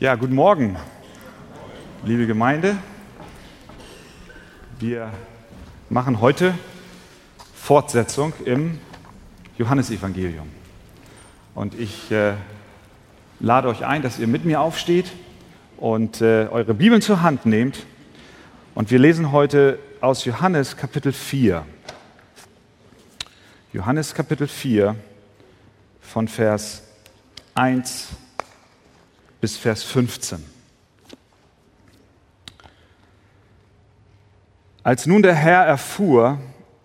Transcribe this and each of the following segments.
Ja, guten Morgen, liebe Gemeinde. Wir machen heute Fortsetzung im Johannesevangelium. Und ich äh, lade euch ein, dass ihr mit mir aufsteht und äh, eure Bibeln zur Hand nehmt. Und wir lesen heute aus Johannes Kapitel 4. Johannes Kapitel 4 von Vers 1 bis Vers 15. Als nun der Herr erfuhr,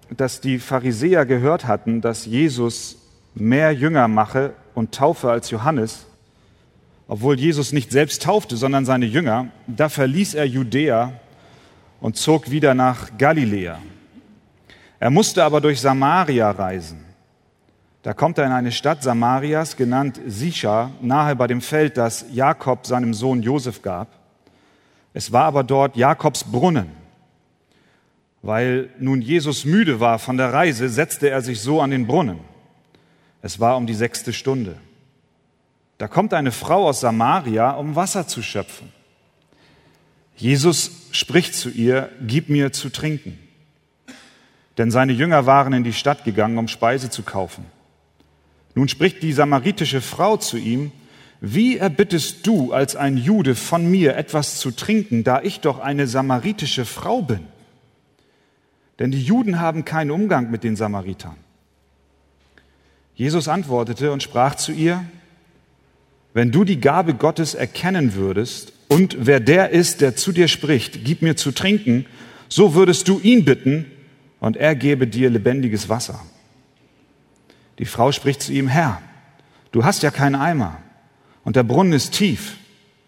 dass die Pharisäer gehört hatten, dass Jesus mehr Jünger mache und taufe als Johannes, obwohl Jesus nicht selbst taufte, sondern seine Jünger, da verließ er Judäa und zog wieder nach Galiläa. Er musste aber durch Samaria reisen. Da kommt er in eine Stadt Samarias, genannt Sicha, nahe bei dem Feld, das Jakob seinem Sohn Josef gab. Es war aber dort Jakobs Brunnen. Weil nun Jesus müde war von der Reise, setzte er sich so an den Brunnen. Es war um die sechste Stunde. Da kommt eine Frau aus Samaria, um Wasser zu schöpfen. Jesus spricht zu ihr, gib mir zu trinken. Denn seine Jünger waren in die Stadt gegangen, um Speise zu kaufen. Nun spricht die samaritische Frau zu ihm, wie erbittest du als ein Jude von mir etwas zu trinken, da ich doch eine samaritische Frau bin? Denn die Juden haben keinen Umgang mit den Samaritern. Jesus antwortete und sprach zu ihr, wenn du die Gabe Gottes erkennen würdest und wer der ist, der zu dir spricht, gib mir zu trinken, so würdest du ihn bitten und er gebe dir lebendiges Wasser. Die Frau spricht zu ihm, Herr, du hast ja keinen Eimer und der Brunnen ist tief.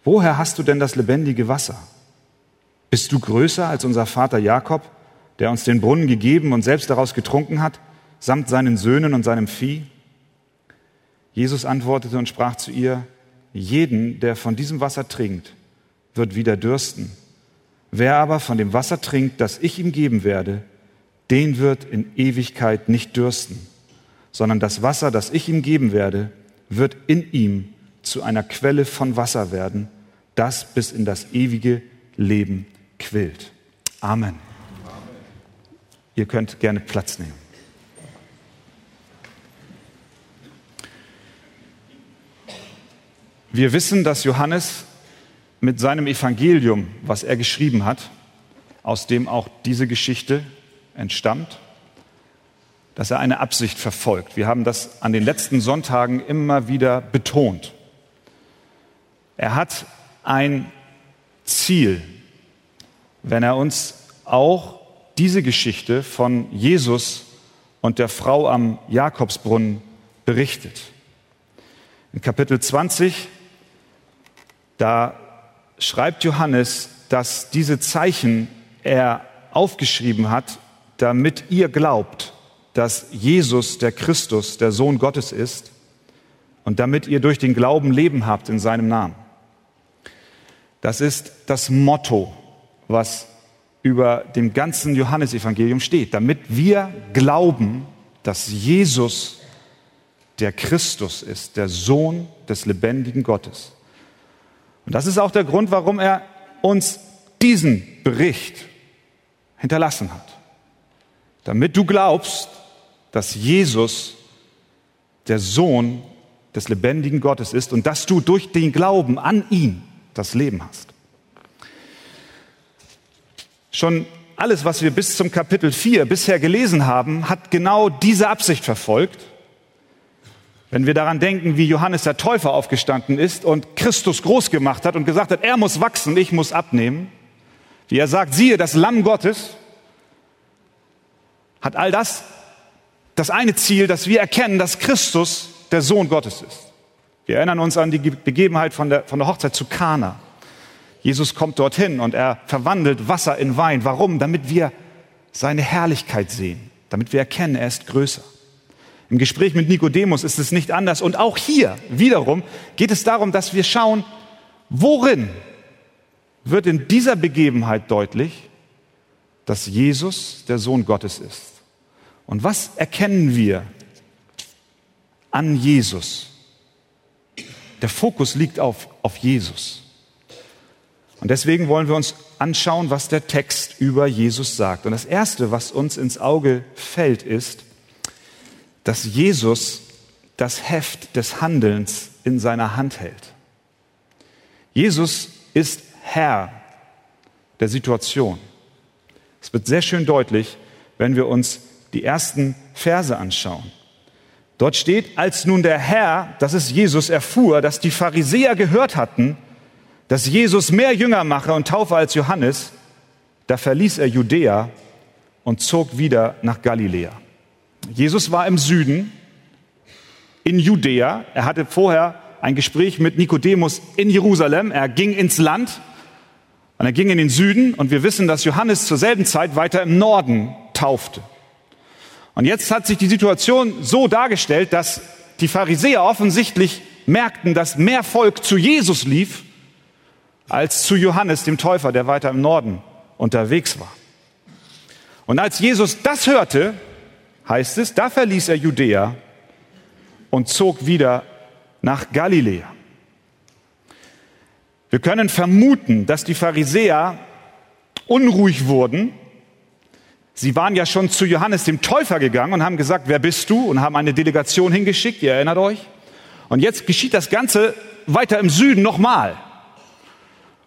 Woher hast du denn das lebendige Wasser? Bist du größer als unser Vater Jakob, der uns den Brunnen gegeben und selbst daraus getrunken hat, samt seinen Söhnen und seinem Vieh? Jesus antwortete und sprach zu ihr, jeden, der von diesem Wasser trinkt, wird wieder dürsten. Wer aber von dem Wasser trinkt, das ich ihm geben werde, den wird in Ewigkeit nicht dürsten sondern das Wasser, das ich ihm geben werde, wird in ihm zu einer Quelle von Wasser werden, das bis in das ewige Leben quillt. Amen. Ihr könnt gerne Platz nehmen. Wir wissen, dass Johannes mit seinem Evangelium, was er geschrieben hat, aus dem auch diese Geschichte entstammt, dass er eine Absicht verfolgt. Wir haben das an den letzten Sonntagen immer wieder betont. Er hat ein Ziel, wenn er uns auch diese Geschichte von Jesus und der Frau am Jakobsbrunnen berichtet. In Kapitel 20, da schreibt Johannes, dass diese Zeichen er aufgeschrieben hat, damit ihr glaubt dass Jesus der Christus, der Sohn Gottes ist und damit ihr durch den Glauben Leben habt in seinem Namen. Das ist das Motto, was über dem ganzen Johannesevangelium steht, damit wir glauben, dass Jesus der Christus ist, der Sohn des lebendigen Gottes. Und das ist auch der Grund, warum er uns diesen Bericht hinterlassen hat. Damit du glaubst, dass Jesus der Sohn des lebendigen Gottes ist und dass du durch den Glauben an ihn das Leben hast. Schon alles, was wir bis zum Kapitel 4 bisher gelesen haben, hat genau diese Absicht verfolgt. Wenn wir daran denken, wie Johannes der Täufer aufgestanden ist und Christus groß gemacht hat und gesagt hat, er muss wachsen, ich muss abnehmen, wie er sagt, siehe das Lamm Gottes, hat all das das eine Ziel, dass wir erkennen, dass Christus der Sohn Gottes ist. Wir erinnern uns an die Begebenheit von der, von der Hochzeit zu Kana. Jesus kommt dorthin und er verwandelt Wasser in Wein. Warum? Damit wir seine Herrlichkeit sehen, damit wir erkennen, er ist größer. Im Gespräch mit Nikodemus ist es nicht anders. Und auch hier wiederum geht es darum, dass wir schauen, worin wird in dieser Begebenheit deutlich, dass Jesus der Sohn Gottes ist. Und was erkennen wir an Jesus? Der Fokus liegt auf, auf Jesus. Und deswegen wollen wir uns anschauen, was der Text über Jesus sagt. Und das Erste, was uns ins Auge fällt, ist, dass Jesus das Heft des Handelns in seiner Hand hält. Jesus ist Herr der Situation. Es wird sehr schön deutlich, wenn wir uns die ersten Verse anschauen. Dort steht, als nun der Herr, das ist Jesus, erfuhr, dass die Pharisäer gehört hatten, dass Jesus mehr Jünger mache und taufe als Johannes, da verließ er Judäa und zog wieder nach Galiläa. Jesus war im Süden, in Judäa. Er hatte vorher ein Gespräch mit Nikodemus in Jerusalem. Er ging ins Land und er ging in den Süden. Und wir wissen, dass Johannes zur selben Zeit weiter im Norden taufte. Und jetzt hat sich die Situation so dargestellt, dass die Pharisäer offensichtlich merkten, dass mehr Volk zu Jesus lief als zu Johannes dem Täufer, der weiter im Norden unterwegs war. Und als Jesus das hörte, heißt es, da verließ er Judäa und zog wieder nach Galiläa. Wir können vermuten, dass die Pharisäer unruhig wurden. Sie waren ja schon zu Johannes dem Täufer gegangen und haben gesagt, wer bist du? Und haben eine Delegation hingeschickt, ihr erinnert euch. Und jetzt geschieht das Ganze weiter im Süden nochmal.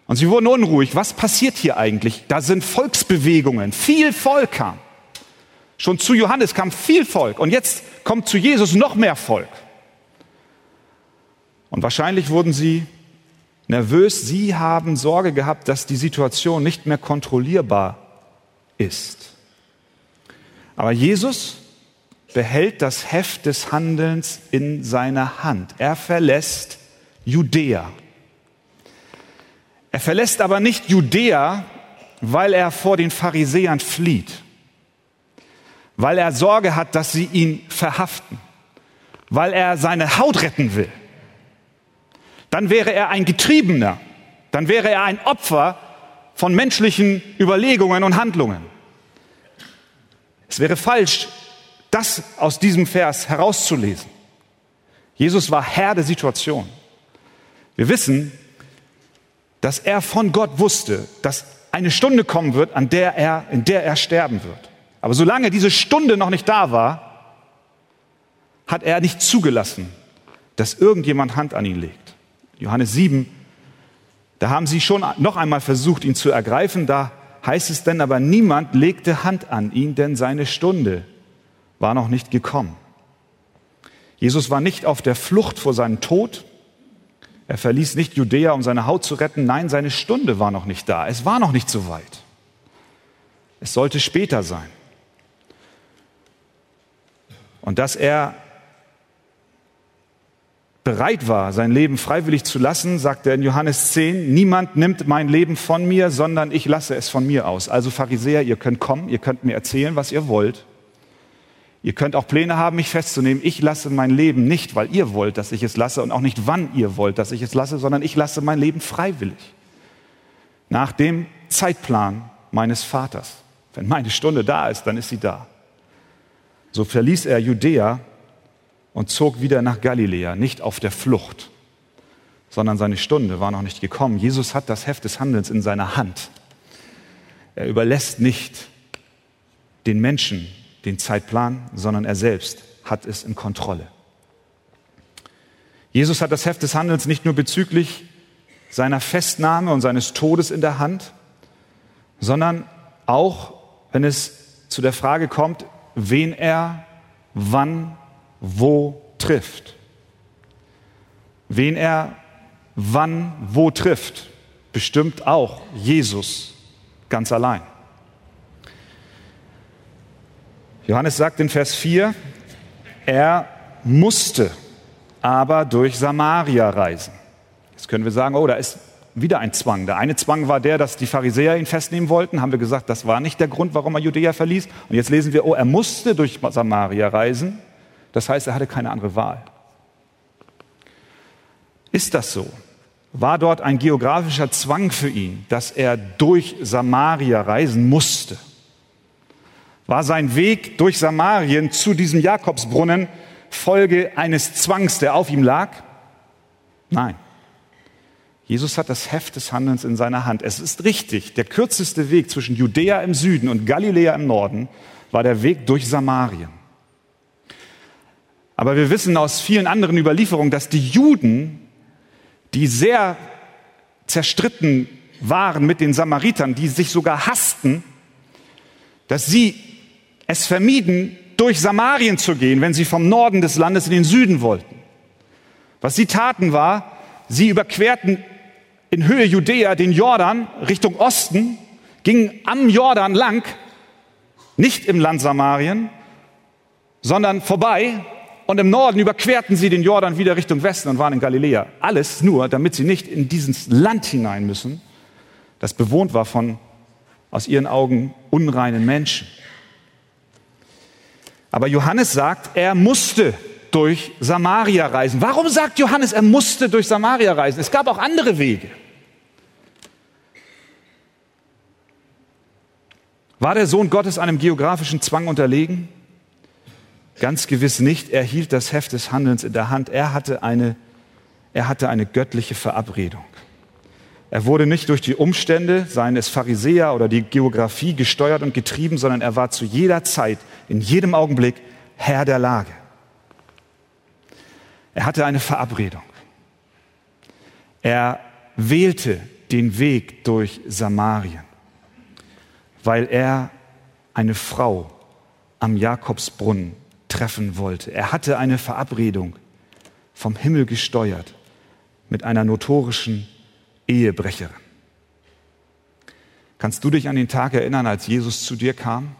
Und sie wurden unruhig. Was passiert hier eigentlich? Da sind Volksbewegungen. Viel Volk kam. Schon zu Johannes kam viel Volk. Und jetzt kommt zu Jesus noch mehr Volk. Und wahrscheinlich wurden sie nervös. Sie haben Sorge gehabt, dass die Situation nicht mehr kontrollierbar ist. Aber Jesus behält das Heft des Handelns in seiner Hand. Er verlässt Judäa. Er verlässt aber nicht Judäa, weil er vor den Pharisäern flieht, weil er Sorge hat, dass sie ihn verhaften, weil er seine Haut retten will. Dann wäre er ein Getriebener, dann wäre er ein Opfer von menschlichen Überlegungen und Handlungen. Es wäre falsch, das aus diesem Vers herauszulesen. Jesus war Herr der Situation. Wir wissen, dass er von Gott wusste, dass eine Stunde kommen wird, an der er, in der er sterben wird. Aber solange diese Stunde noch nicht da war, hat er nicht zugelassen, dass irgendjemand Hand an ihn legt. Johannes 7, da haben sie schon noch einmal versucht, ihn zu ergreifen. Da heißt es denn aber, niemand legte Hand an ihn, denn seine Stunde war noch nicht gekommen. Jesus war nicht auf der Flucht vor seinem Tod, er verließ nicht Judäa, um seine Haut zu retten. Nein, seine Stunde war noch nicht da. Es war noch nicht so weit. Es sollte später sein. Und dass er bereit war, sein Leben freiwillig zu lassen, sagt er in Johannes 10, niemand nimmt mein Leben von mir, sondern ich lasse es von mir aus. Also Pharisäer, ihr könnt kommen, ihr könnt mir erzählen, was ihr wollt. Ihr könnt auch Pläne haben, mich festzunehmen. Ich lasse mein Leben nicht, weil ihr wollt, dass ich es lasse und auch nicht, wann ihr wollt, dass ich es lasse, sondern ich lasse mein Leben freiwillig. Nach dem Zeitplan meines Vaters. Wenn meine Stunde da ist, dann ist sie da. So verließ er Judäa und zog wieder nach Galiläa, nicht auf der Flucht, sondern seine Stunde war noch nicht gekommen. Jesus hat das Heft des Handelns in seiner Hand. Er überlässt nicht den Menschen den Zeitplan, sondern er selbst hat es in Kontrolle. Jesus hat das Heft des Handelns nicht nur bezüglich seiner Festnahme und seines Todes in der Hand, sondern auch, wenn es zu der Frage kommt, wen er wann, wo trifft. Wen er wann, wo trifft, bestimmt auch Jesus ganz allein. Johannes sagt in Vers 4, er musste aber durch Samaria reisen. Jetzt können wir sagen, oh, da ist wieder ein Zwang. Der eine Zwang war der, dass die Pharisäer ihn festnehmen wollten. Haben wir gesagt, das war nicht der Grund, warum er Judäa verließ. Und jetzt lesen wir, oh, er musste durch Samaria reisen. Das heißt, er hatte keine andere Wahl. Ist das so? War dort ein geografischer Zwang für ihn, dass er durch Samaria reisen musste? war sein Weg durch Samarien zu diesem Jakobsbrunnen Folge eines Zwangs, der auf ihm lag? Nein. Jesus hat das Heft des Handelns in seiner Hand. Es ist richtig, der kürzeste Weg zwischen Judäa im Süden und Galiläa im Norden war der Weg durch Samarien. Aber wir wissen aus vielen anderen Überlieferungen, dass die Juden, die sehr zerstritten waren mit den Samaritern, die sich sogar hassten, dass sie es vermieden, durch Samarien zu gehen, wenn sie vom Norden des Landes in den Süden wollten. Was sie taten war, sie überquerten in Höhe Judäa den Jordan Richtung Osten, gingen am Jordan lang, nicht im Land Samarien, sondern vorbei und im Norden überquerten sie den Jordan wieder Richtung Westen und waren in Galiläa. Alles nur, damit sie nicht in dieses Land hinein müssen, das bewohnt war von aus ihren Augen unreinen Menschen. Aber Johannes sagt, er musste durch Samaria reisen. Warum sagt Johannes, er musste durch Samaria reisen? Es gab auch andere Wege. War der Sohn Gottes einem geografischen Zwang unterlegen? Ganz gewiss nicht. Er hielt das Heft des Handelns in der Hand. Er hatte eine, er hatte eine göttliche Verabredung. Er wurde nicht durch die Umstände, seien es Pharisäer oder die Geografie, gesteuert und getrieben, sondern er war zu jeder Zeit, in jedem Augenblick Herr der Lage. Er hatte eine Verabredung. Er wählte den Weg durch Samarien, weil er eine Frau am Jakobsbrunnen treffen wollte. Er hatte eine Verabredung vom Himmel gesteuert mit einer notorischen Ehebrecherin. Kannst du dich an den Tag erinnern, als Jesus zu dir kam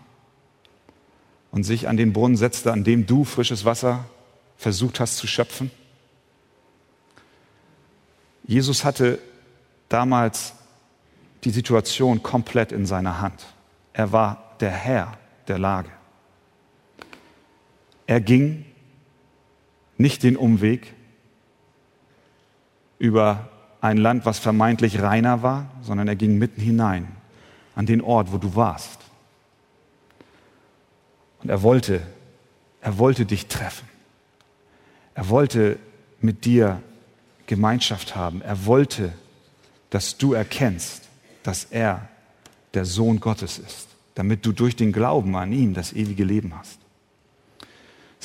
und sich an den Brunnen setzte, an dem du frisches Wasser versucht hast zu schöpfen? Jesus hatte damals die Situation komplett in seiner Hand. Er war der Herr der Lage. Er ging nicht den Umweg über ein Land, was vermeintlich reiner war, sondern er ging mitten hinein an den Ort, wo du warst. Und er wollte, er wollte dich treffen. Er wollte mit dir Gemeinschaft haben. Er wollte, dass du erkennst, dass er der Sohn Gottes ist, damit du durch den Glauben an ihn das ewige Leben hast.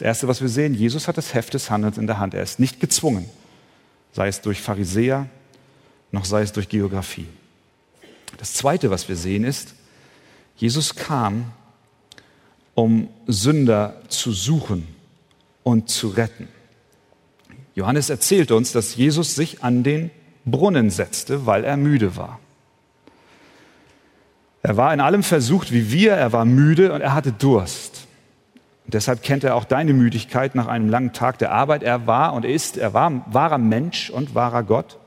Das Erste, was wir sehen, Jesus hat das Heft des Handelns in der Hand. Er ist nicht gezwungen, sei es durch Pharisäer, noch sei es durch Geografie. Das Zweite, was wir sehen, ist, Jesus kam, um Sünder zu suchen und zu retten. Johannes erzählt uns, dass Jesus sich an den Brunnen setzte, weil er müde war. Er war in allem versucht wie wir, er war müde und er hatte Durst. Und deshalb kennt er auch deine Müdigkeit nach einem langen Tag der Arbeit. Er war und ist, er war wahrer Mensch und wahrer Gott.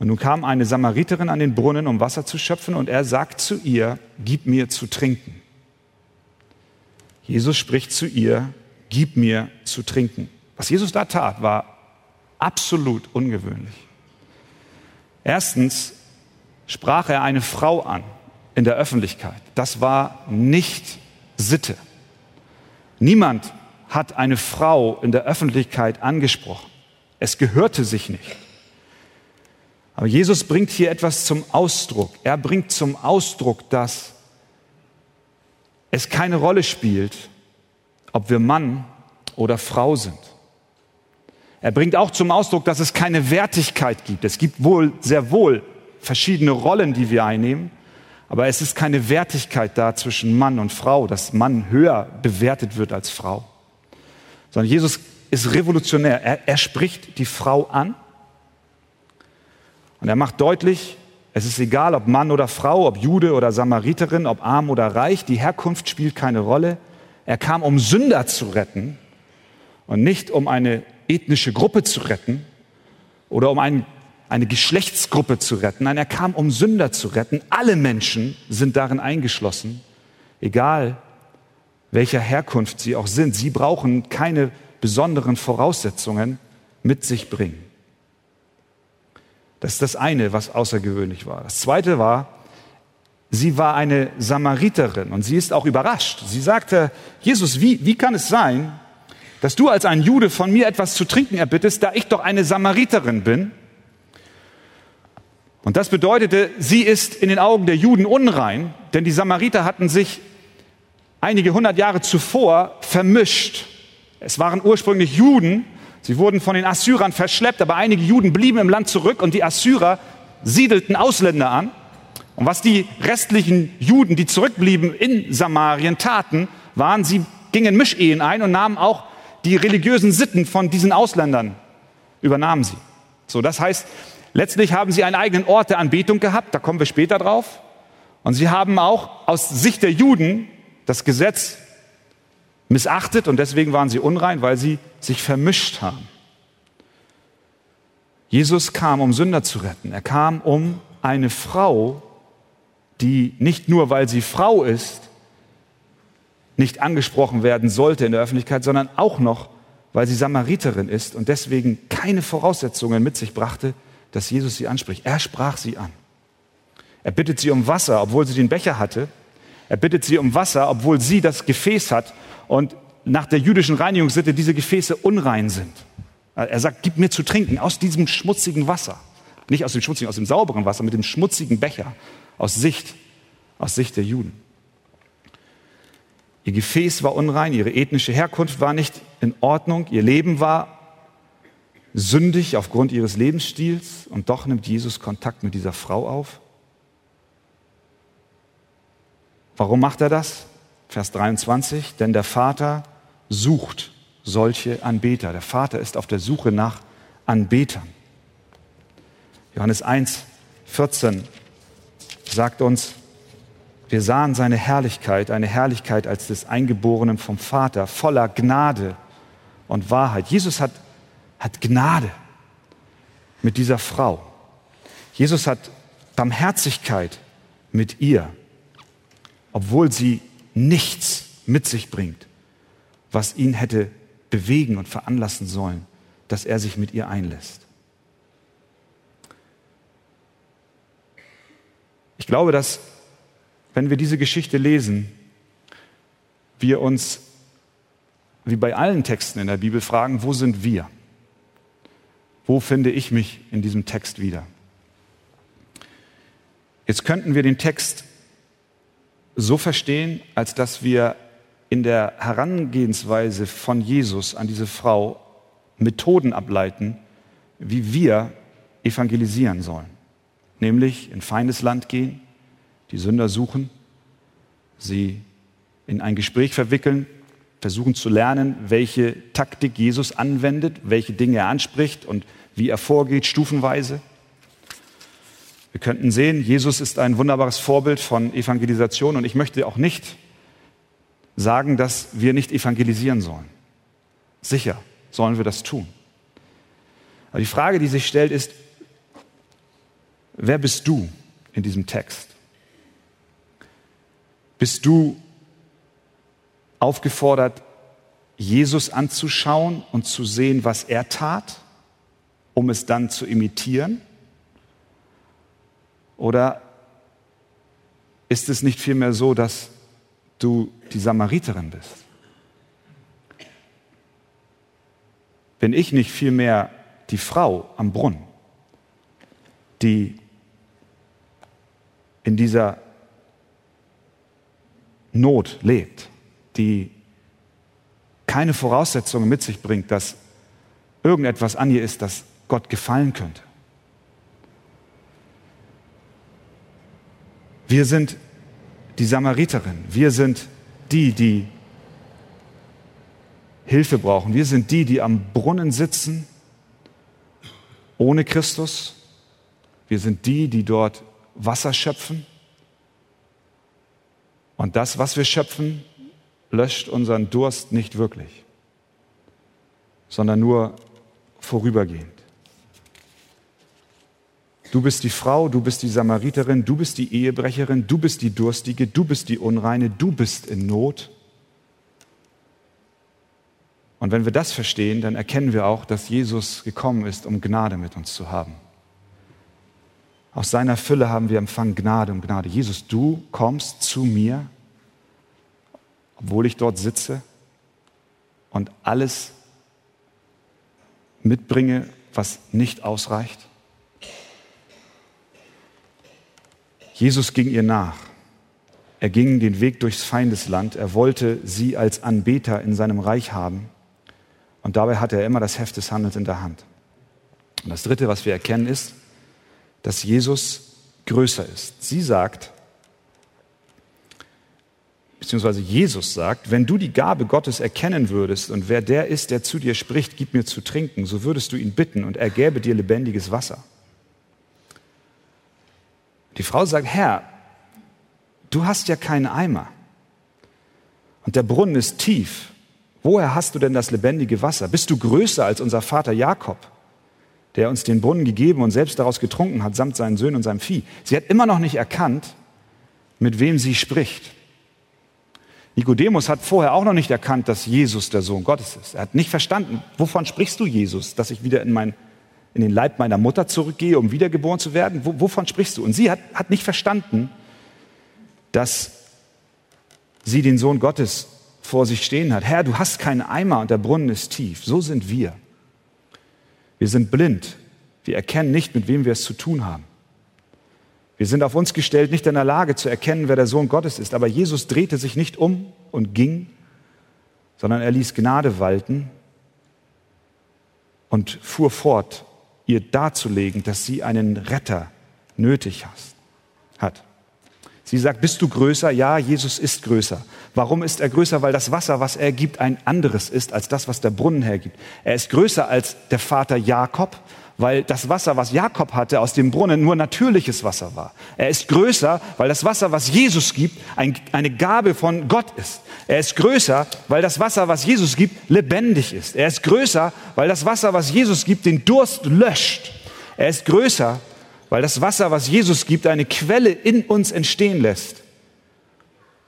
Und nun kam eine Samariterin an den Brunnen, um Wasser zu schöpfen, und er sagt zu ihr, gib mir zu trinken. Jesus spricht zu ihr, gib mir zu trinken. Was Jesus da tat, war absolut ungewöhnlich. Erstens sprach er eine Frau an in der Öffentlichkeit. Das war nicht Sitte. Niemand hat eine Frau in der Öffentlichkeit angesprochen. Es gehörte sich nicht. Aber Jesus bringt hier etwas zum Ausdruck. Er bringt zum Ausdruck, dass es keine Rolle spielt, ob wir Mann oder Frau sind. Er bringt auch zum Ausdruck, dass es keine Wertigkeit gibt. Es gibt wohl, sehr wohl verschiedene Rollen, die wir einnehmen. Aber es ist keine Wertigkeit da zwischen Mann und Frau, dass Mann höher bewertet wird als Frau. Sondern Jesus ist revolutionär. Er, er spricht die Frau an und er macht deutlich, es ist egal, ob Mann oder Frau, ob Jude oder Samariterin, ob arm oder reich, die Herkunft spielt keine Rolle. Er kam, um Sünder zu retten und nicht um eine ethnische Gruppe zu retten oder um einen eine Geschlechtsgruppe zu retten. Nein, er kam, um Sünder zu retten. Alle Menschen sind darin eingeschlossen, egal welcher Herkunft sie auch sind. Sie brauchen keine besonderen Voraussetzungen mit sich bringen. Das ist das eine, was außergewöhnlich war. Das zweite war, sie war eine Samariterin und sie ist auch überrascht. Sie sagte, Jesus, wie, wie kann es sein, dass du als ein Jude von mir etwas zu trinken erbittest, da ich doch eine Samariterin bin? Und das bedeutete, sie ist in den Augen der Juden unrein, denn die Samariter hatten sich einige hundert Jahre zuvor vermischt. Es waren ursprünglich Juden, sie wurden von den Assyrern verschleppt, aber einige Juden blieben im Land zurück und die Assyrer siedelten Ausländer an. Und was die restlichen Juden, die zurückblieben in Samarien, taten, waren, sie gingen Mischehen ein und nahmen auch die religiösen Sitten von diesen Ausländern, übernahmen sie. So, das heißt, letztlich haben sie einen eigenen Ort der Anbetung gehabt, da kommen wir später drauf. Und sie haben auch aus Sicht der Juden das Gesetz missachtet und deswegen waren sie unrein, weil sie sich vermischt haben. Jesus kam, um Sünder zu retten. Er kam, um eine Frau, die nicht nur, weil sie Frau ist, nicht angesprochen werden sollte in der Öffentlichkeit, sondern auch noch, weil sie Samariterin ist und deswegen keine Voraussetzungen mit sich brachte, dass Jesus sie anspricht. Er sprach sie an. Er bittet sie um Wasser, obwohl sie den Becher hatte. Er bittet sie um Wasser, obwohl sie das Gefäß hat und nach der jüdischen Reinigungssitte diese Gefäße unrein sind. Er sagt, gib mir zu trinken aus diesem schmutzigen Wasser. Nicht aus dem schmutzigen, aus dem sauberen Wasser, mit dem schmutzigen Becher. Aus Sicht, aus Sicht der Juden. Ihr Gefäß war unrein, ihre ethnische Herkunft war nicht in Ordnung, ihr Leben war sündig aufgrund ihres Lebensstils und doch nimmt Jesus Kontakt mit dieser Frau auf. Warum macht er das? Vers 23, denn der Vater sucht solche Anbeter. Der Vater ist auf der Suche nach Anbetern. Johannes 1, 14 sagt uns, wir sahen seine Herrlichkeit, eine Herrlichkeit als des Eingeborenen vom Vater, voller Gnade und Wahrheit. Jesus hat, hat Gnade mit dieser Frau. Jesus hat Barmherzigkeit mit ihr, obwohl sie nichts mit sich bringt, was ihn hätte bewegen und veranlassen sollen, dass er sich mit ihr einlässt. Ich glaube, dass wenn wir diese Geschichte lesen, wir uns, wie bei allen Texten in der Bibel, fragen, wo sind wir? Wo finde ich mich in diesem Text wieder? Jetzt könnten wir den Text so verstehen, als dass wir in der Herangehensweise von Jesus an diese Frau Methoden ableiten, wie wir evangelisieren sollen. Nämlich in feindes Land gehen, die Sünder suchen, sie in ein Gespräch verwickeln, versuchen zu lernen, welche Taktik Jesus anwendet, welche Dinge er anspricht und wie er vorgeht, stufenweise. Wir könnten sehen, Jesus ist ein wunderbares Vorbild von Evangelisation und ich möchte auch nicht sagen, dass wir nicht evangelisieren sollen. Sicher sollen wir das tun. Aber die Frage, die sich stellt, ist, wer bist du in diesem Text? Bist du aufgefordert, Jesus anzuschauen und zu sehen, was er tat, um es dann zu imitieren? Oder ist es nicht vielmehr so, dass du die Samariterin bist? Bin ich nicht vielmehr die Frau am Brunnen, die in dieser Not lebt, die keine Voraussetzungen mit sich bringt, dass irgendetwas an ihr ist, das Gott gefallen könnte? Wir sind die Samariterin. Wir sind die, die Hilfe brauchen. Wir sind die, die am Brunnen sitzen ohne Christus. Wir sind die, die dort Wasser schöpfen. Und das, was wir schöpfen, löscht unseren Durst nicht wirklich, sondern nur vorübergehend. Du bist die Frau, du bist die Samariterin, du bist die Ehebrecherin, du bist die Durstige, du bist die Unreine, du bist in Not. Und wenn wir das verstehen, dann erkennen wir auch, dass Jesus gekommen ist, um Gnade mit uns zu haben. Aus seiner Fülle haben wir empfangen Gnade um Gnade. Jesus, du kommst zu mir, obwohl ich dort sitze und alles mitbringe, was nicht ausreicht. Jesus ging ihr nach. Er ging den Weg durchs Feindesland. Er wollte sie als Anbeter in seinem Reich haben. Und dabei hatte er immer das Heft des Handels in der Hand. Und das Dritte, was wir erkennen, ist, dass Jesus größer ist. Sie sagt, beziehungsweise Jesus sagt, wenn du die Gabe Gottes erkennen würdest und wer der ist, der zu dir spricht, gib mir zu trinken, so würdest du ihn bitten und er gäbe dir lebendiges Wasser. Die Frau sagt, Herr, du hast ja keinen Eimer und der Brunnen ist tief. Woher hast du denn das lebendige Wasser? Bist du größer als unser Vater Jakob, der uns den Brunnen gegeben und selbst daraus getrunken hat, samt seinen Söhnen und seinem Vieh? Sie hat immer noch nicht erkannt, mit wem sie spricht. Nikodemus hat vorher auch noch nicht erkannt, dass Jesus der Sohn Gottes ist. Er hat nicht verstanden, wovon sprichst du, Jesus, dass ich wieder in, mein, in den Leib meiner Mutter zurückgehe, um wiedergeboren zu werden? W wovon sprichst du? Und sie hat, hat nicht verstanden, dass sie den Sohn Gottes vor sich stehen hat. Herr, du hast keinen Eimer und der Brunnen ist tief. So sind wir. Wir sind blind. Wir erkennen nicht, mit wem wir es zu tun haben. Wir sind auf uns gestellt, nicht in der Lage zu erkennen, wer der Sohn Gottes ist. Aber Jesus drehte sich nicht um und ging, sondern er ließ Gnade walten und fuhr fort, ihr darzulegen, dass sie einen Retter nötig hat. Sie sagt, bist du größer? Ja, Jesus ist größer. Warum ist er größer? Weil das Wasser, was er gibt, ein anderes ist als das, was der Brunnen hergibt. Er ist größer als der Vater Jakob, weil das Wasser, was Jakob hatte aus dem Brunnen, nur natürliches Wasser war. Er ist größer, weil das Wasser, was Jesus gibt, ein, eine Gabe von Gott ist. Er ist größer, weil das Wasser, was Jesus gibt, lebendig ist. Er ist größer, weil das Wasser, was Jesus gibt, den Durst löscht. Er ist größer, weil das Wasser, was Jesus gibt, eine Quelle in uns entstehen lässt.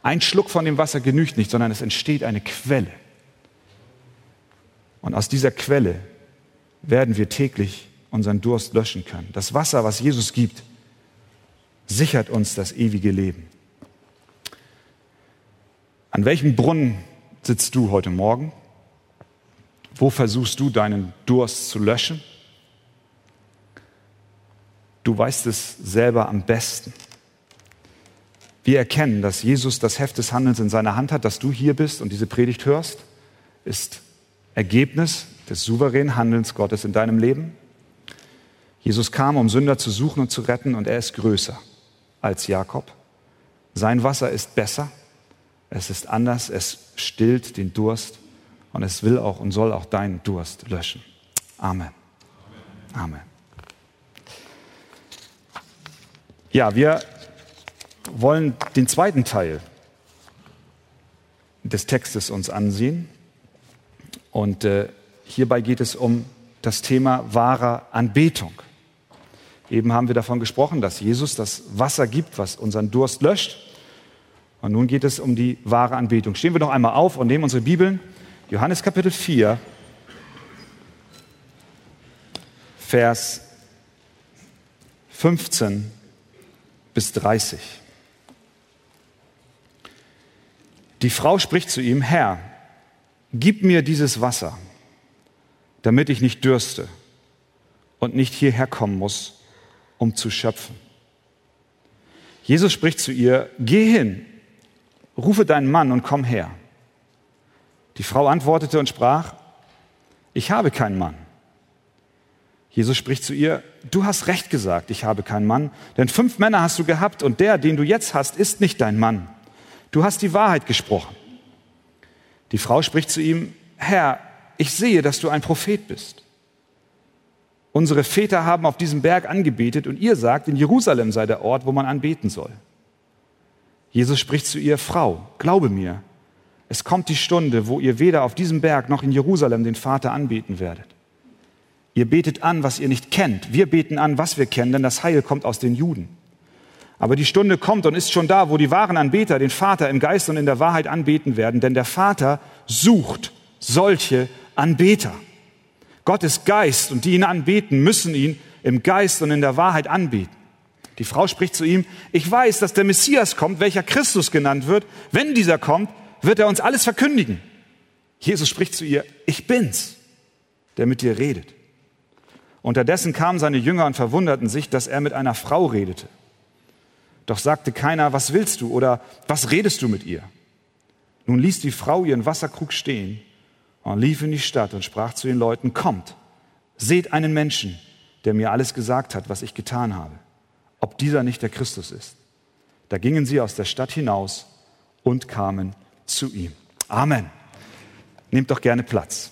Ein Schluck von dem Wasser genügt nicht, sondern es entsteht eine Quelle. Und aus dieser Quelle werden wir täglich unseren Durst löschen können. Das Wasser, was Jesus gibt, sichert uns das ewige Leben. An welchem Brunnen sitzt du heute Morgen? Wo versuchst du deinen Durst zu löschen? Du weißt es selber am besten. Wir erkennen, dass Jesus das Heft des Handelns in seiner Hand hat, dass du hier bist und diese Predigt hörst, ist Ergebnis des souveränen Handelns Gottes in deinem Leben. Jesus kam, um Sünder zu suchen und zu retten, und er ist größer als Jakob. Sein Wasser ist besser, es ist anders, es stillt den Durst und es will auch und soll auch deinen Durst löschen. Amen. Amen. Ja, wir wollen den zweiten Teil des Textes uns ansehen. Und äh, hierbei geht es um das Thema wahrer Anbetung. Eben haben wir davon gesprochen, dass Jesus das Wasser gibt, was unseren Durst löscht. Und nun geht es um die wahre Anbetung. Stehen wir noch einmal auf und nehmen unsere Bibeln. Johannes Kapitel 4, Vers 15 bis 30. Die Frau spricht zu ihm, Herr, gib mir dieses Wasser, damit ich nicht dürste und nicht hierher kommen muss, um zu schöpfen. Jesus spricht zu ihr, geh hin, rufe deinen Mann und komm her. Die Frau antwortete und sprach, ich habe keinen Mann. Jesus spricht zu ihr, du hast recht gesagt, ich habe keinen Mann, denn fünf Männer hast du gehabt und der, den du jetzt hast, ist nicht dein Mann. Du hast die Wahrheit gesprochen. Die Frau spricht zu ihm, Herr, ich sehe, dass du ein Prophet bist. Unsere Väter haben auf diesem Berg angebetet und ihr sagt, in Jerusalem sei der Ort, wo man anbeten soll. Jesus spricht zu ihr, Frau, glaube mir, es kommt die Stunde, wo ihr weder auf diesem Berg noch in Jerusalem den Vater anbeten werdet. Ihr betet an, was ihr nicht kennt. Wir beten an, was wir kennen, denn das Heil kommt aus den Juden. Aber die Stunde kommt und ist schon da, wo die wahren Anbeter den Vater im Geist und in der Wahrheit anbeten werden, denn der Vater sucht solche Anbeter. Gott ist Geist und die ihn anbeten, müssen ihn im Geist und in der Wahrheit anbeten. Die Frau spricht zu ihm, ich weiß, dass der Messias kommt, welcher Christus genannt wird. Wenn dieser kommt, wird er uns alles verkündigen. Jesus spricht zu ihr, ich bin's, der mit dir redet. Unterdessen kamen seine Jünger und verwunderten sich, dass er mit einer Frau redete. Doch sagte keiner, was willst du oder was redest du mit ihr? Nun ließ die Frau ihren Wasserkrug stehen und lief in die Stadt und sprach zu den Leuten, kommt, seht einen Menschen, der mir alles gesagt hat, was ich getan habe, ob dieser nicht der Christus ist. Da gingen sie aus der Stadt hinaus und kamen zu ihm. Amen. Nehmt doch gerne Platz.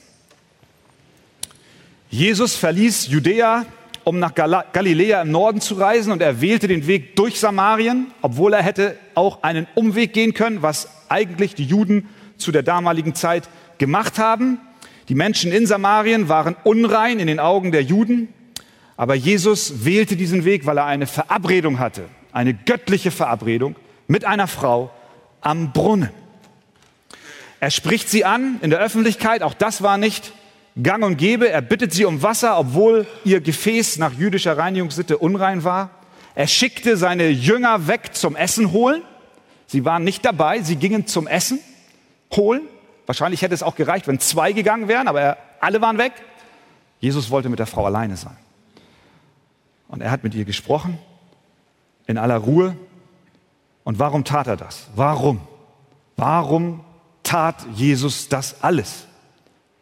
Jesus verließ Judäa, um nach Galiläa im Norden zu reisen und er wählte den Weg durch Samarien, obwohl er hätte auch einen Umweg gehen können, was eigentlich die Juden zu der damaligen Zeit gemacht haben. Die Menschen in Samarien waren unrein in den Augen der Juden, aber Jesus wählte diesen Weg, weil er eine Verabredung hatte, eine göttliche Verabredung mit einer Frau am Brunnen. Er spricht sie an in der Öffentlichkeit, auch das war nicht gang und gäbe. Er bittet sie um Wasser, obwohl ihr Gefäß nach jüdischer Reinigungssitte unrein war. Er schickte seine Jünger weg zum Essen holen. Sie waren nicht dabei, sie gingen zum Essen holen. Wahrscheinlich hätte es auch gereicht, wenn zwei gegangen wären, aber er, alle waren weg. Jesus wollte mit der Frau alleine sein. Und er hat mit ihr gesprochen, in aller Ruhe. Und warum tat er das? Warum? Warum tat Jesus das alles?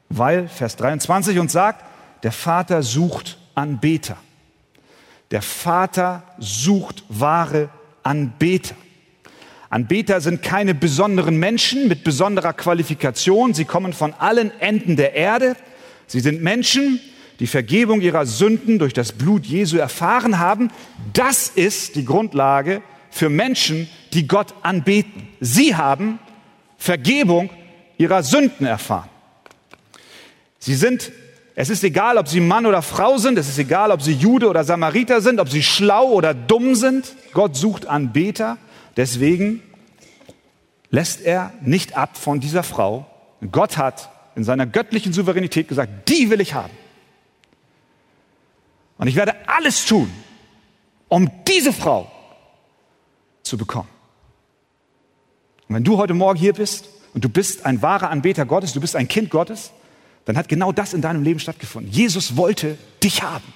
Weil, Vers 23 uns sagt, der Vater sucht Anbeter. Der Vater sucht wahre Anbeter. Anbeter sind keine besonderen Menschen mit besonderer Qualifikation. Sie kommen von allen Enden der Erde. Sie sind Menschen, die Vergebung ihrer Sünden durch das Blut Jesu erfahren haben. Das ist die Grundlage für Menschen, die Gott anbeten. Sie haben Vergebung ihrer Sünden erfahren. Sie sind, es ist egal, ob sie Mann oder Frau sind, es ist egal, ob sie Jude oder Samariter sind, ob sie schlau oder dumm sind. Gott sucht Anbeter. Deswegen lässt er nicht ab von dieser Frau. Gott hat in seiner göttlichen Souveränität gesagt, die will ich haben. Und ich werde alles tun, um diese Frau zu bekommen. Und wenn du heute Morgen hier bist und du bist ein wahrer Anbeter Gottes, du bist ein Kind Gottes, dann hat genau das in deinem Leben stattgefunden. Jesus wollte dich haben.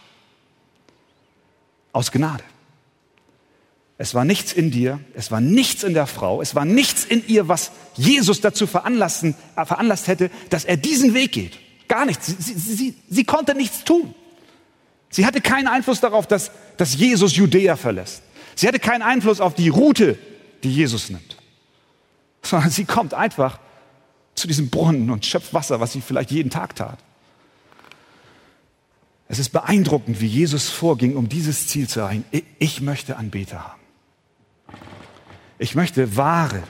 Aus Gnade. Es war nichts in dir, es war nichts in der Frau, es war nichts in ihr, was Jesus dazu äh, veranlasst hätte, dass er diesen Weg geht. Gar nichts. Sie, sie, sie, sie, konnte nichts tun. Sie hatte keinen Einfluss darauf, dass, dass Jesus Judäa verlässt. Sie hatte keinen Einfluss auf die Route, die Jesus nimmt. Sondern sie kommt einfach zu diesem Brunnen und schöpft Wasser, was sie vielleicht jeden Tag tat. Es ist beeindruckend, wie Jesus vorging, um dieses Ziel zu erreichen. Ich möchte Anbeter haben. Ich möchte wahre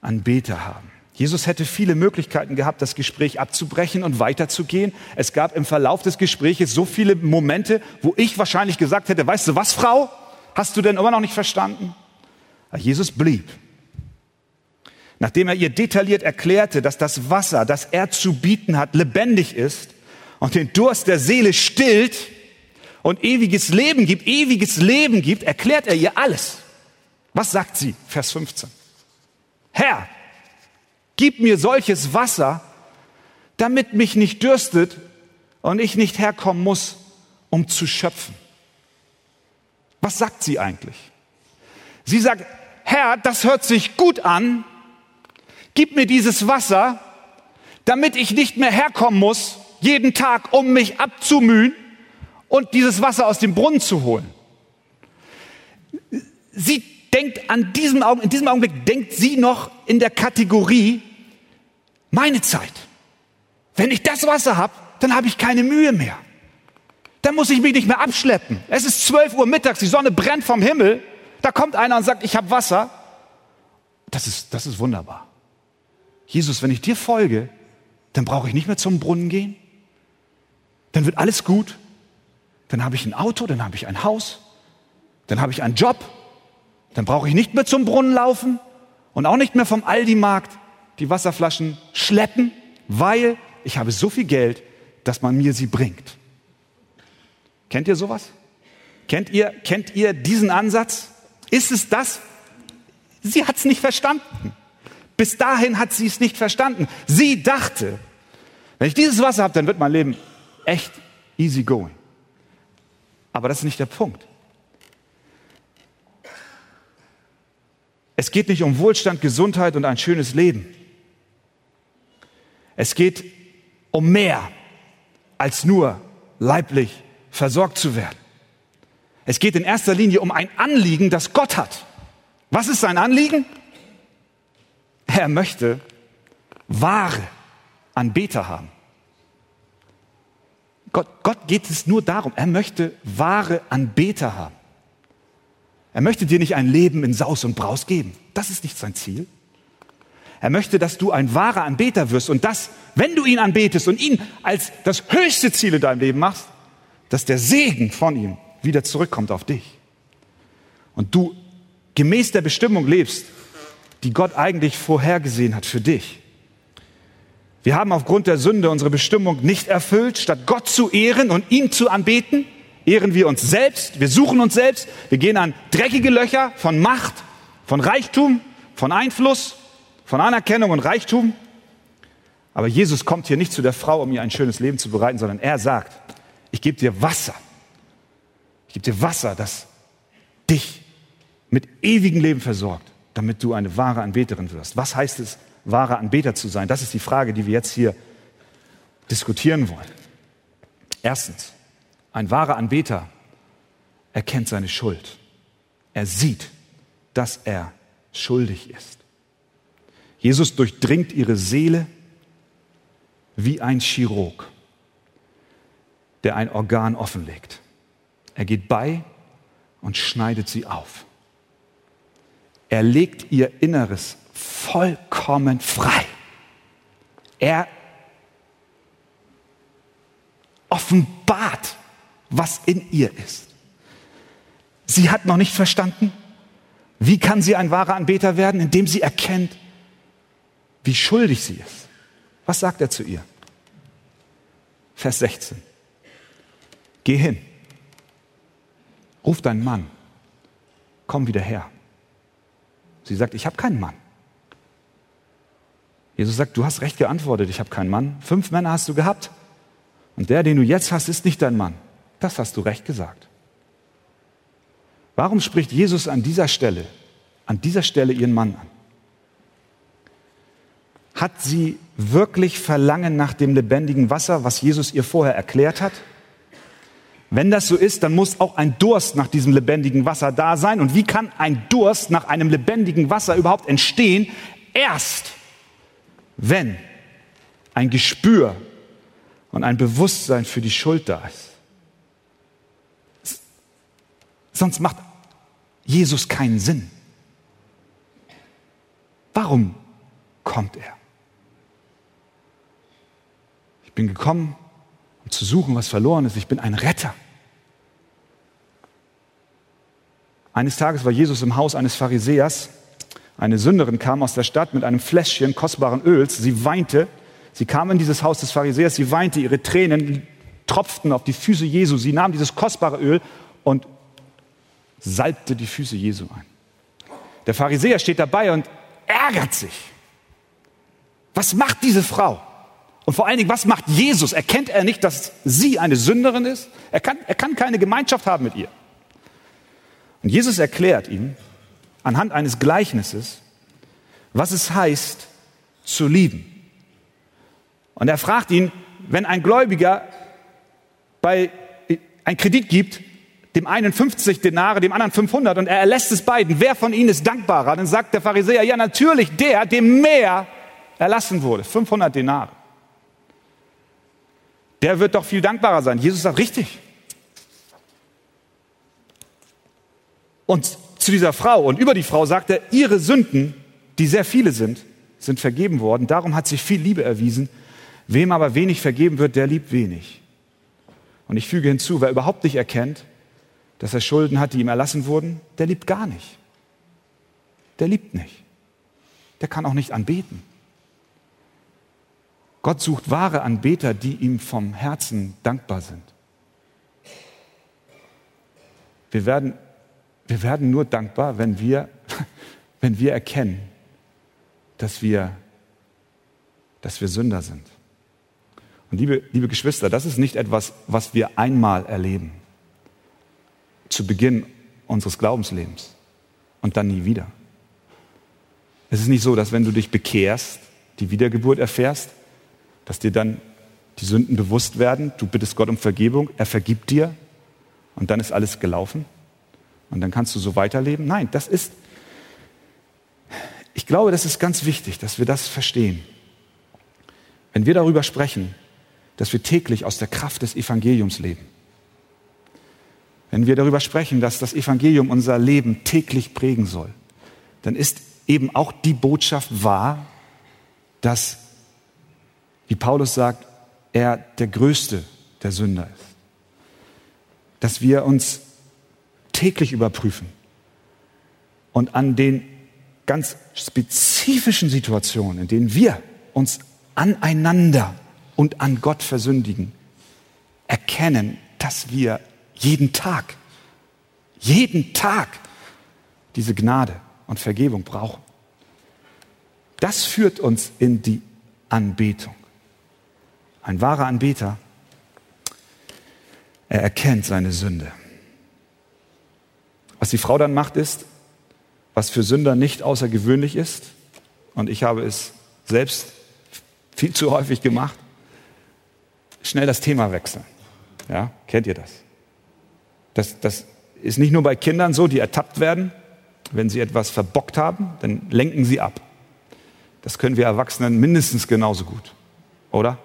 Anbeter haben. Jesus hätte viele Möglichkeiten gehabt, das Gespräch abzubrechen und weiterzugehen. Es gab im Verlauf des Gespräches so viele Momente, wo ich wahrscheinlich gesagt hätte, weißt du was, Frau? Hast du denn immer noch nicht verstanden? Aber Jesus blieb. Nachdem er ihr detailliert erklärte, dass das Wasser, das er zu bieten hat, lebendig ist und den Durst der Seele stillt und ewiges Leben gibt, ewiges Leben gibt, erklärt er ihr alles. Was sagt sie? Vers 15. Herr, gib mir solches Wasser, damit mich nicht dürstet und ich nicht herkommen muss, um zu schöpfen. Was sagt sie eigentlich? Sie sagt, Herr, das hört sich gut an, gib mir dieses Wasser, damit ich nicht mehr herkommen muss, jeden Tag, um mich abzumühen und dieses Wasser aus dem Brunnen zu holen. Sie denkt an diesem Augenblick, in diesem Augenblick denkt sie noch in der Kategorie meine Zeit. Wenn ich das Wasser habe, dann habe ich keine Mühe mehr. Dann muss ich mich nicht mehr abschleppen. Es ist 12 Uhr mittags, die Sonne brennt vom Himmel. Da kommt einer und sagt, ich habe Wasser. Das ist, das ist wunderbar. Jesus, wenn ich dir folge, dann brauche ich nicht mehr zum Brunnen gehen. Dann wird alles gut. Dann habe ich ein Auto, dann habe ich ein Haus, dann habe ich einen Job, dann brauche ich nicht mehr zum Brunnen laufen und auch nicht mehr vom Aldi-Markt die Wasserflaschen schleppen, weil ich habe so viel Geld, dass man mir sie bringt. Kennt ihr sowas? Kennt ihr, kennt ihr diesen Ansatz? Ist es das? Sie hat es nicht verstanden. Bis dahin hat sie es nicht verstanden. Sie dachte, wenn ich dieses Wasser habe, dann wird mein Leben echt easy going. Aber das ist nicht der Punkt. Es geht nicht um Wohlstand, Gesundheit und ein schönes Leben. Es geht um mehr als nur leiblich versorgt zu werden. Es geht in erster Linie um ein Anliegen, das Gott hat. Was ist sein Anliegen? Er möchte wahre Anbeter haben. Gott, Gott geht es nur darum, er möchte wahre Anbeter haben. Er möchte dir nicht ein Leben in Saus und Braus geben. Das ist nicht sein Ziel. Er möchte, dass du ein wahrer Anbeter wirst und das, wenn du ihn anbetest und ihn als das höchste Ziel in deinem Leben machst, dass der Segen von ihm wieder zurückkommt auf dich. Und du gemäß der Bestimmung lebst, die Gott eigentlich vorhergesehen hat für dich. Wir haben aufgrund der Sünde unsere Bestimmung nicht erfüllt. Statt Gott zu ehren und ihn zu anbeten, ehren wir uns selbst, wir suchen uns selbst, wir gehen an dreckige Löcher von Macht, von Reichtum, von Einfluss, von Anerkennung und Reichtum. Aber Jesus kommt hier nicht zu der Frau, um ihr ein schönes Leben zu bereiten, sondern er sagt, ich gebe dir Wasser. Ich gebe dir Wasser, das dich mit ewigem Leben versorgt, damit du eine wahre Anbeterin wirst. Was heißt es, wahre Anbeter zu sein? Das ist die Frage, die wir jetzt hier diskutieren wollen. Erstens, ein wahrer Anbeter erkennt seine Schuld. Er sieht, dass er schuldig ist. Jesus durchdringt ihre Seele wie ein Chirurg, der ein Organ offenlegt. Er geht bei und schneidet sie auf. Er legt ihr Inneres vollkommen frei. Er offenbart, was in ihr ist. Sie hat noch nicht verstanden, wie kann sie ein wahrer Anbeter werden, indem sie erkennt, wie schuldig sie ist. Was sagt er zu ihr? Vers 16. Geh hin, ruf deinen Mann, komm wieder her. Sie sagt, ich habe keinen Mann. Jesus sagt, du hast recht geantwortet, ich habe keinen Mann. Fünf Männer hast du gehabt. Und der, den du jetzt hast, ist nicht dein Mann. Das hast du recht gesagt. Warum spricht Jesus an dieser Stelle, an dieser Stelle ihren Mann an? Hat sie wirklich Verlangen nach dem lebendigen Wasser, was Jesus ihr vorher erklärt hat? Wenn das so ist, dann muss auch ein Durst nach diesem lebendigen Wasser da sein. Und wie kann ein Durst nach einem lebendigen Wasser überhaupt entstehen? Erst, wenn ein Gespür und ein Bewusstsein für die Schuld da ist. Sonst macht Jesus keinen Sinn. Warum kommt er? Ich bin gekommen, um zu suchen, was verloren ist. Ich bin ein Retter. Eines Tages war Jesus im Haus eines Pharisäers. Eine Sünderin kam aus der Stadt mit einem Fläschchen kostbaren Öls. Sie weinte. Sie kam in dieses Haus des Pharisäers. Sie weinte. Ihre Tränen tropften auf die Füße Jesu. Sie nahm dieses kostbare Öl und salbte die Füße Jesu ein. Der Pharisäer steht dabei und ärgert sich. Was macht diese Frau? Und vor allen Dingen, was macht Jesus? Erkennt er nicht, dass sie eine Sünderin ist? Er kann, er kann keine Gemeinschaft haben mit ihr. Und Jesus erklärt ihm anhand eines Gleichnisses, was es heißt, zu lieben. Und er fragt ihn, wenn ein Gläubiger bei ein Kredit gibt, dem einen 50 Denare, dem anderen 500 und er erlässt es beiden, wer von ihnen ist dankbarer? Dann sagt der Pharisäer, ja natürlich der, dem mehr erlassen wurde, 500 Denare. Der wird doch viel dankbarer sein. Jesus sagt, richtig. Und zu dieser Frau und über die Frau sagt er, ihre Sünden, die sehr viele sind, sind vergeben worden. Darum hat sich viel Liebe erwiesen. Wem aber wenig vergeben wird, der liebt wenig. Und ich füge hinzu, wer überhaupt nicht erkennt, dass er Schulden hat, die ihm erlassen wurden, der liebt gar nicht. Der liebt nicht. Der kann auch nicht anbeten. Gott sucht wahre Anbeter, die ihm vom Herzen dankbar sind. Wir werden, wir werden nur dankbar, wenn wir, wenn wir erkennen, dass wir, dass wir Sünder sind. Und liebe, liebe Geschwister, das ist nicht etwas, was wir einmal erleben, zu Beginn unseres Glaubenslebens und dann nie wieder. Es ist nicht so, dass wenn du dich bekehrst, die Wiedergeburt erfährst, dass dir dann die Sünden bewusst werden, du bittest Gott um Vergebung, er vergibt dir und dann ist alles gelaufen und dann kannst du so weiterleben. Nein, das ist, ich glaube, das ist ganz wichtig, dass wir das verstehen. Wenn wir darüber sprechen, dass wir täglich aus der Kraft des Evangeliums leben, wenn wir darüber sprechen, dass das Evangelium unser Leben täglich prägen soll, dann ist eben auch die Botschaft wahr, dass, wie Paulus sagt, er der größte der Sünder ist. Dass wir uns täglich überprüfen und an den ganz spezifischen Situationen, in denen wir uns aneinander und an Gott versündigen, erkennen, dass wir jeden Tag, jeden Tag diese Gnade und Vergebung brauchen. Das führt uns in die Anbetung. Ein wahrer Anbeter, er erkennt seine Sünde. Was die Frau dann macht, ist, was für Sünder nicht außergewöhnlich ist, und ich habe es selbst viel zu häufig gemacht, schnell das Thema wechseln. Ja, kennt ihr das? Das, das ist nicht nur bei Kindern so, die ertappt werden, wenn sie etwas verbockt haben, dann lenken sie ab. Das können wir Erwachsenen mindestens genauso gut, oder?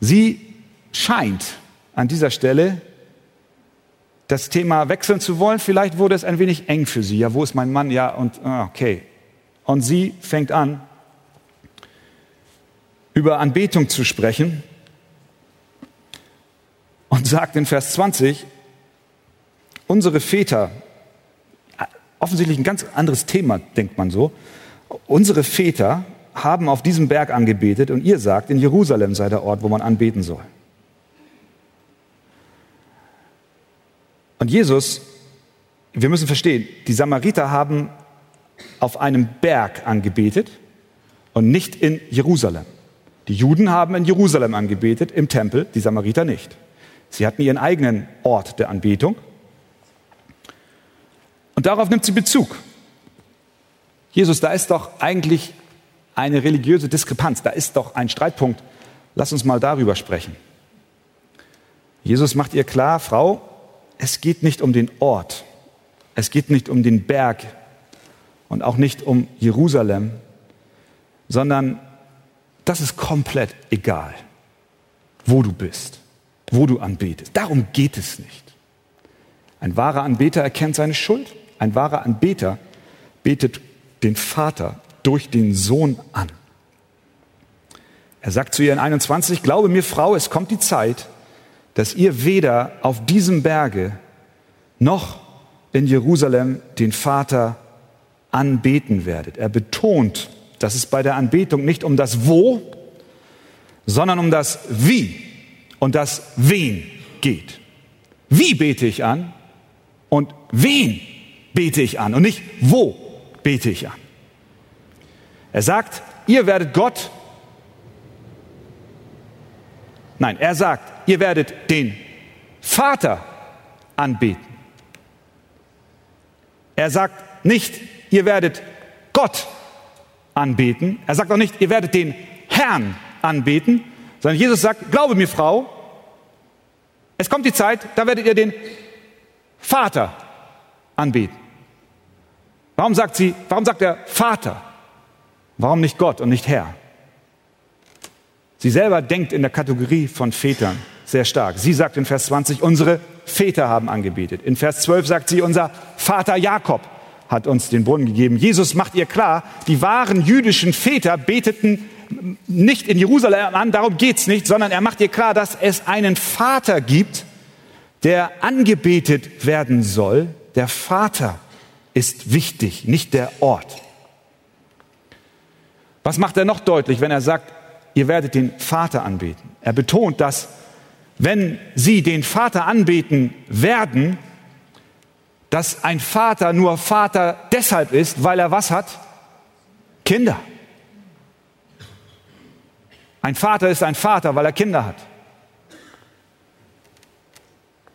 Sie scheint an dieser Stelle das Thema wechseln zu wollen. Vielleicht wurde es ein wenig eng für sie. Ja, wo ist mein Mann? Ja, und ah, okay. Und sie fängt an, über Anbetung zu sprechen und sagt in Vers 20, unsere Väter, offensichtlich ein ganz anderes Thema, denkt man so, unsere Väter haben auf diesem Berg angebetet und ihr sagt, in Jerusalem sei der Ort, wo man anbeten soll. Und Jesus, wir müssen verstehen, die Samariter haben auf einem Berg angebetet und nicht in Jerusalem. Die Juden haben in Jerusalem angebetet, im Tempel, die Samariter nicht. Sie hatten ihren eigenen Ort der Anbetung. Und darauf nimmt sie Bezug. Jesus, da ist doch eigentlich eine religiöse Diskrepanz, da ist doch ein Streitpunkt. Lass uns mal darüber sprechen. Jesus macht ihr klar, Frau, es geht nicht um den Ort, es geht nicht um den Berg und auch nicht um Jerusalem, sondern das ist komplett egal, wo du bist, wo du anbetest. Darum geht es nicht. Ein wahrer Anbeter erkennt seine Schuld. Ein wahrer Anbeter betet den Vater durch den Sohn an. Er sagt zu ihr in 21, glaube mir, Frau, es kommt die Zeit, dass ihr weder auf diesem Berge noch in Jerusalem den Vater anbeten werdet. Er betont, dass es bei der Anbetung nicht um das Wo, sondern um das Wie und das Wen geht. Wie bete ich an und wen bete ich an und nicht wo bete ich an. Er sagt, ihr werdet Gott Nein, er sagt, ihr werdet den Vater anbeten. Er sagt nicht, ihr werdet Gott anbeten. Er sagt auch nicht, ihr werdet den Herrn anbeten, sondern Jesus sagt, glaube mir, Frau, es kommt die Zeit, da werdet ihr den Vater anbeten. Warum sagt sie, warum sagt er Vater? Warum nicht Gott und nicht Herr? Sie selber denkt in der Kategorie von Vätern sehr stark. Sie sagt in Vers 20, unsere Väter haben angebetet. In Vers 12 sagt sie, unser Vater Jakob hat uns den Brunnen gegeben. Jesus macht ihr klar, die wahren jüdischen Väter beteten nicht in Jerusalem an, darum geht's nicht, sondern er macht ihr klar, dass es einen Vater gibt, der angebetet werden soll. Der Vater ist wichtig, nicht der Ort. Was macht er noch deutlich, wenn er sagt, ihr werdet den Vater anbeten. Er betont, dass wenn sie den Vater anbeten werden, dass ein Vater nur Vater deshalb ist, weil er was hat? Kinder. Ein Vater ist ein Vater, weil er Kinder hat.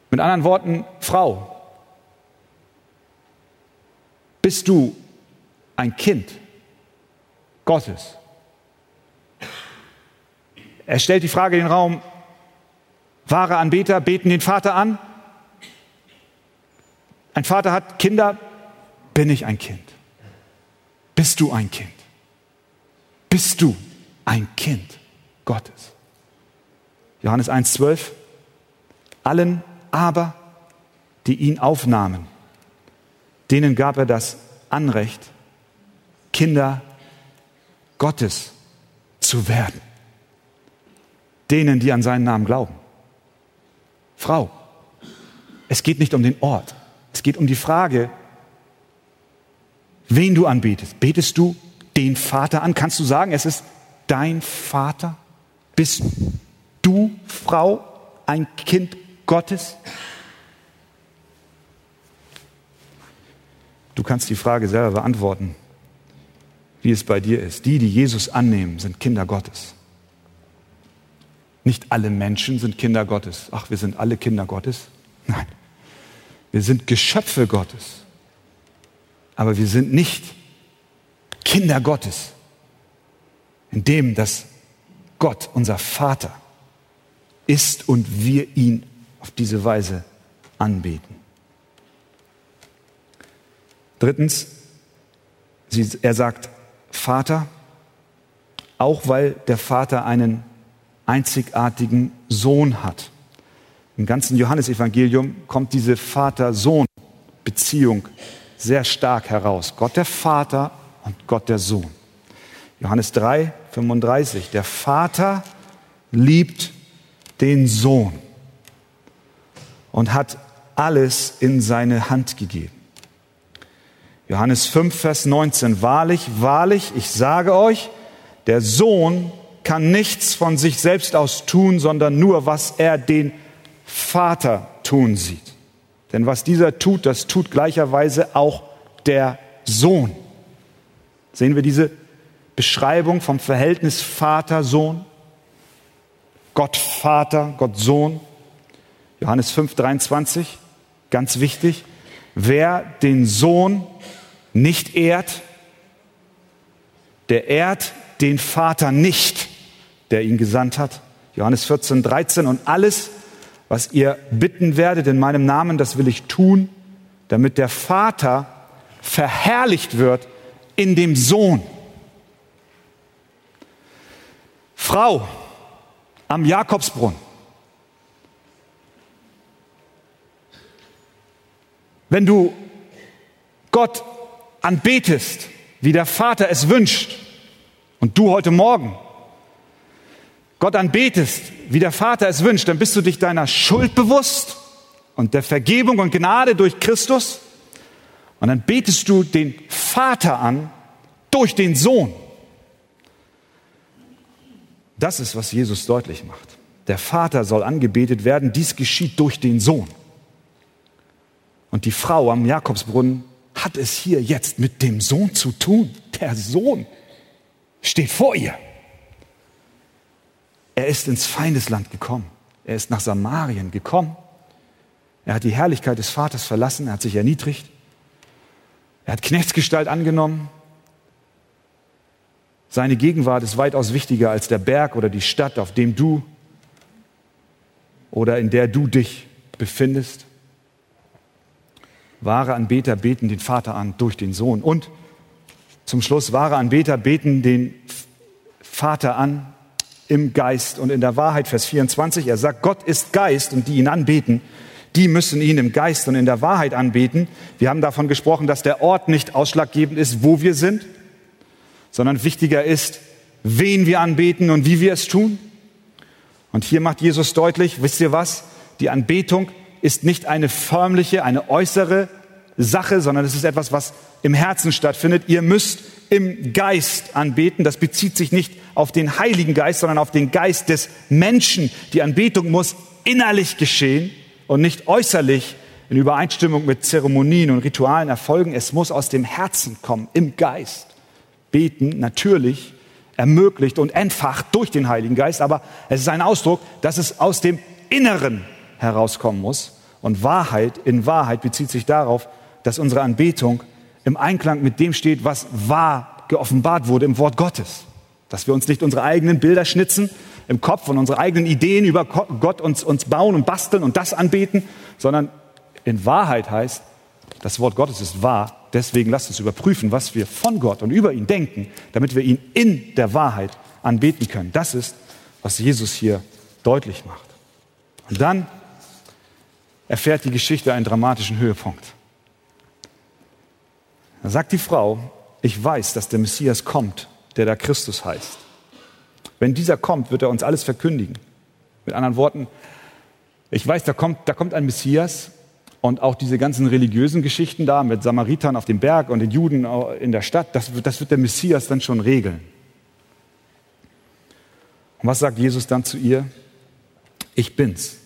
Mit anderen Worten, Frau, bist du ein Kind Gottes. Er stellt die Frage in den Raum, wahre Anbeter beten den Vater an. Ein Vater hat Kinder, bin ich ein Kind? Bist du ein Kind? Bist du ein Kind Gottes? Johannes 1,12. Allen aber, die ihn aufnahmen, denen gab er das Anrecht, Kinder Gottes zu werden. Denen, die an seinen Namen glauben. Frau, es geht nicht um den Ort. Es geht um die Frage, wen du anbetest. Betest du den Vater an? Kannst du sagen, es ist dein Vater? Bist du, Frau, ein Kind Gottes? Du kannst die Frage selber beantworten, wie es bei dir ist. Die, die Jesus annehmen, sind Kinder Gottes. Nicht alle Menschen sind Kinder Gottes. Ach, wir sind alle Kinder Gottes. Nein, wir sind Geschöpfe Gottes. Aber wir sind nicht Kinder Gottes, indem das Gott, unser Vater, ist und wir ihn auf diese Weise anbeten. Drittens, er sagt Vater, auch weil der Vater einen einzigartigen Sohn hat. Im ganzen Johannesevangelium kommt diese Vater-Sohn-Beziehung sehr stark heraus. Gott der Vater und Gott der Sohn. Johannes 3, 35. Der Vater liebt den Sohn und hat alles in seine Hand gegeben. Johannes 5, Vers 19. Wahrlich, wahrlich, ich sage euch, der Sohn kann nichts von sich selbst aus tun, sondern nur, was er den Vater tun sieht. Denn was dieser tut, das tut gleicherweise auch der Sohn. Sehen wir diese Beschreibung vom Verhältnis Vater-Sohn? Gott Vater, Gott Sohn. Johannes 5, 23, ganz wichtig. Wer den Sohn nicht ehrt, der ehrt den Vater nicht, der ihn gesandt hat. Johannes 14, 13. Und alles, was ihr bitten werdet in meinem Namen, das will ich tun, damit der Vater verherrlicht wird in dem Sohn. Frau, am Jakobsbrunnen. Wenn du Gott anbetest, wie der Vater es wünscht, und du heute Morgen Gott anbetest, wie der Vater es wünscht, dann bist du dich deiner Schuld bewusst und der Vergebung und Gnade durch Christus. Und dann betest du den Vater an durch den Sohn. Das ist, was Jesus deutlich macht. Der Vater soll angebetet werden, dies geschieht durch den Sohn. Und die Frau am Jakobsbrunnen hat es hier jetzt mit dem Sohn zu tun. Der Sohn steht vor ihr. Er ist ins Feindesland gekommen. Er ist nach Samarien gekommen. Er hat die Herrlichkeit des Vaters verlassen. Er hat sich erniedrigt. Er hat Knechtsgestalt angenommen. Seine Gegenwart ist weitaus wichtiger als der Berg oder die Stadt, auf dem du oder in der du dich befindest. Wahre Anbeter beten den Vater an durch den Sohn. Und zum Schluss, wahre Anbeter beten den Vater an im Geist und in der Wahrheit. Vers 24, er sagt, Gott ist Geist und die ihn anbeten, die müssen ihn im Geist und in der Wahrheit anbeten. Wir haben davon gesprochen, dass der Ort nicht ausschlaggebend ist, wo wir sind, sondern wichtiger ist, wen wir anbeten und wie wir es tun. Und hier macht Jesus deutlich, wisst ihr was? Die Anbetung ist nicht eine förmliche, eine äußere Sache, sondern es ist etwas, was im Herzen stattfindet. Ihr müsst im Geist anbeten. Das bezieht sich nicht auf den Heiligen Geist, sondern auf den Geist des Menschen. Die Anbetung muss innerlich geschehen und nicht äußerlich in Übereinstimmung mit Zeremonien und Ritualen erfolgen. Es muss aus dem Herzen kommen, im Geist. Beten natürlich ermöglicht und entfacht durch den Heiligen Geist, aber es ist ein Ausdruck, dass es aus dem Inneren herauskommen muss. Und Wahrheit in Wahrheit bezieht sich darauf, dass unsere Anbetung im Einklang mit dem steht, was wahr geoffenbart wurde im Wort Gottes. Dass wir uns nicht unsere eigenen Bilder schnitzen im Kopf und unsere eigenen Ideen über Gott uns, uns bauen und basteln und das anbeten, sondern in Wahrheit heißt, das Wort Gottes ist wahr. Deswegen lasst uns überprüfen, was wir von Gott und über ihn denken, damit wir ihn in der Wahrheit anbeten können. Das ist, was Jesus hier deutlich macht. Und dann erfährt die Geschichte einen dramatischen Höhepunkt. Da sagt die Frau, ich weiß, dass der Messias kommt, der da Christus heißt. Wenn dieser kommt, wird er uns alles verkündigen. Mit anderen Worten, ich weiß, da kommt, da kommt ein Messias und auch diese ganzen religiösen Geschichten da mit Samaritern auf dem Berg und den Juden in der Stadt, das, das wird der Messias dann schon regeln. Und was sagt Jesus dann zu ihr? Ich bin's,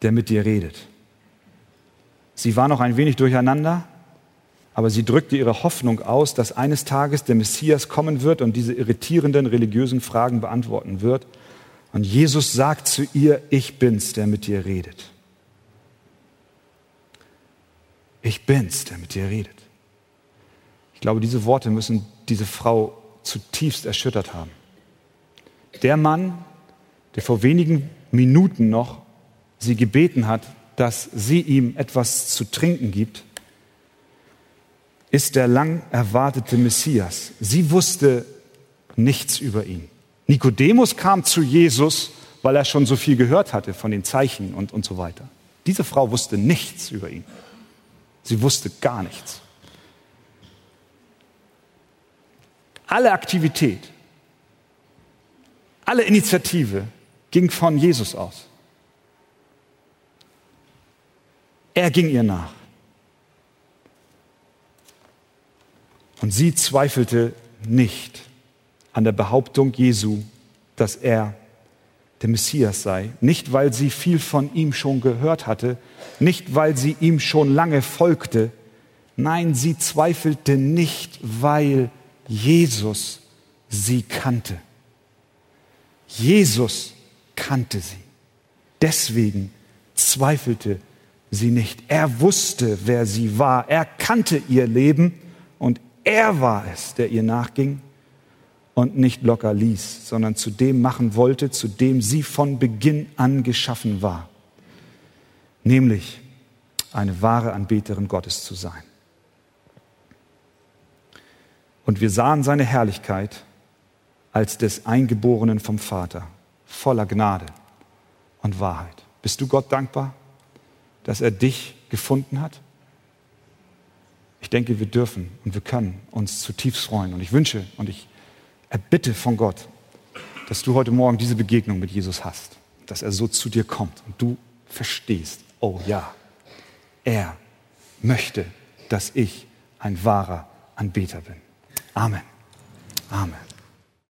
der mit dir redet. Sie war noch ein wenig durcheinander, aber sie drückte ihre Hoffnung aus, dass eines Tages der Messias kommen wird und diese irritierenden religiösen Fragen beantworten wird. Und Jesus sagt zu ihr, ich bin's, der mit dir redet. Ich bin's, der mit dir redet. Ich glaube, diese Worte müssen diese Frau zutiefst erschüttert haben. Der Mann, der vor wenigen Minuten noch sie gebeten hat, dass sie ihm etwas zu trinken gibt, ist der lang erwartete Messias. Sie wusste nichts über ihn. Nikodemus kam zu Jesus, weil er schon so viel gehört hatte von den Zeichen und, und so weiter. Diese Frau wusste nichts über ihn. Sie wusste gar nichts. Alle Aktivität, alle Initiative ging von Jesus aus. Er ging ihr nach. Und sie zweifelte nicht an der Behauptung Jesu, dass er der Messias sei. Nicht, weil sie viel von ihm schon gehört hatte, nicht, weil sie ihm schon lange folgte. Nein, sie zweifelte nicht, weil Jesus sie kannte. Jesus kannte sie. Deswegen zweifelte sie nicht. Er wusste, wer sie war. Er kannte ihr Leben und er war es, der ihr nachging und nicht locker ließ, sondern zu dem machen wollte, zu dem sie von Beginn an geschaffen war, nämlich eine wahre Anbeterin Gottes zu sein. Und wir sahen seine Herrlichkeit als des Eingeborenen vom Vater, voller Gnade und Wahrheit. Bist du Gott dankbar, dass er dich gefunden hat? Ich denke, wir dürfen und wir können uns zutiefst freuen. Und ich wünsche und ich erbitte von Gott, dass du heute Morgen diese Begegnung mit Jesus hast, dass er so zu dir kommt und du verstehst, oh ja, er möchte, dass ich ein wahrer Anbeter bin. Amen. Amen.